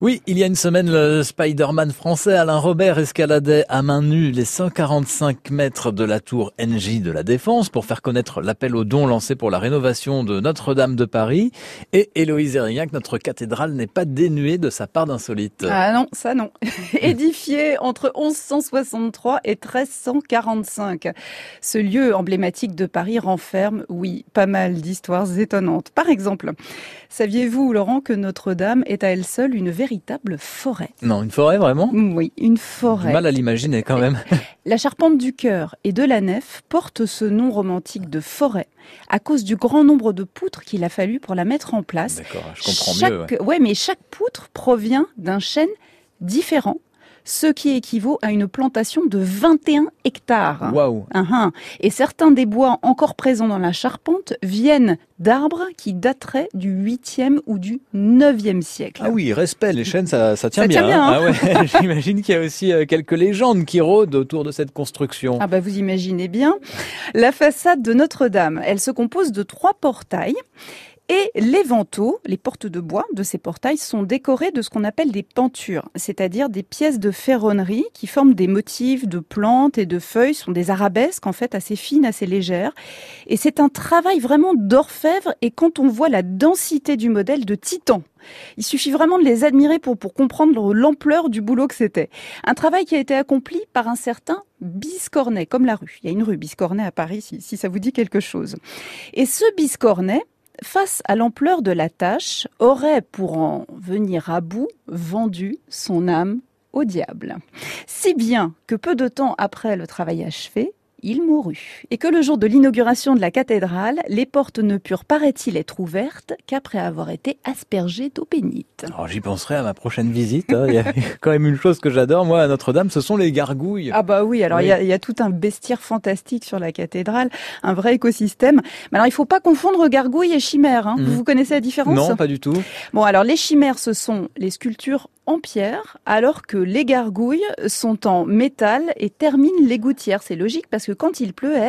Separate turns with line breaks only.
Oui, il y a une semaine, le Spider-Man français Alain Robert escaladait à main nue les 145 mètres de la tour NJ de la Défense pour faire connaître l'appel aux dons lancé pour la rénovation de Notre-Dame de Paris. Et Héloïse Erignac, notre cathédrale n'est pas dénuée de sa part d'insolite.
Ah non, ça non. Édifié entre 1163 et 1345. Ce lieu emblématique de Paris renferme, oui, pas mal d'histoires étonnantes. Par exemple, saviez-vous, Laurent, que Notre-Dame est à elle seule une véritable véritable forêt.
Non, une forêt vraiment
Oui, une forêt.
Mal à l'imaginer quand même.
La charpente du cœur et de la nef porte ce nom romantique de forêt à cause du grand nombre de poutres qu'il a fallu pour la mettre en place.
D'accord, je comprends
chaque...
mieux.
ouais, mais chaque poutre provient d'un chêne différent ce qui équivaut à une plantation de 21 hectares.
Waouh
uh Et certains des bois encore présents dans la charpente viennent d'arbres qui dateraient du 8e ou du 9e siècle.
Ah oui, respect, les chênes, ça, ça tient
ça
bien.
Tient bien
hein. ah ouais, J'imagine qu'il y a aussi euh, quelques légendes qui rôdent autour de cette construction.
Ah bah vous imaginez bien. La façade de Notre-Dame, elle se compose de trois portails et les vantaux, les portes de bois de ces portails sont décorés de ce qu'on appelle des pentures, c'est-à-dire des pièces de ferronnerie qui forment des motifs de plantes et de feuilles, sont des arabesques en fait assez fines, assez légères. Et c'est un travail vraiment d'orfèvre et quand on voit la densité du modèle de titan, il suffit vraiment de les admirer pour, pour comprendre l'ampleur du boulot que c'était. Un travail qui a été accompli par un certain Biscornet, comme la rue. Il y a une rue Biscornet à Paris, si, si ça vous dit quelque chose. Et ce Biscornet, face à l'ampleur de la tâche, aurait, pour en venir à bout, vendu son âme au diable. Si bien que peu de temps après le travail achevé, il mourut. Et que le jour de l'inauguration de la cathédrale, les portes ne purent, paraît-il, être ouvertes qu'après avoir été aspergées d'eau bénite.
Alors j'y penserai à ma prochaine visite. Hein. Il y a quand même une chose que j'adore, moi, à Notre-Dame, ce sont les gargouilles.
Ah bah oui, alors Il, y a, il, y a, tout un bestiaire fantastique sur la cathédrale, un vrai écosystème. Mais alors il faut pas confondre gargouilles et chimères. Hein. Mmh. Vous connaissez la différence?
Non, pas du tout.
Bon, alors les chimères, ce sont les sculptures en pierre, alors que les gargouilles sont en métal et terminent les gouttières. C'est logique parce que quand il pleut, elles,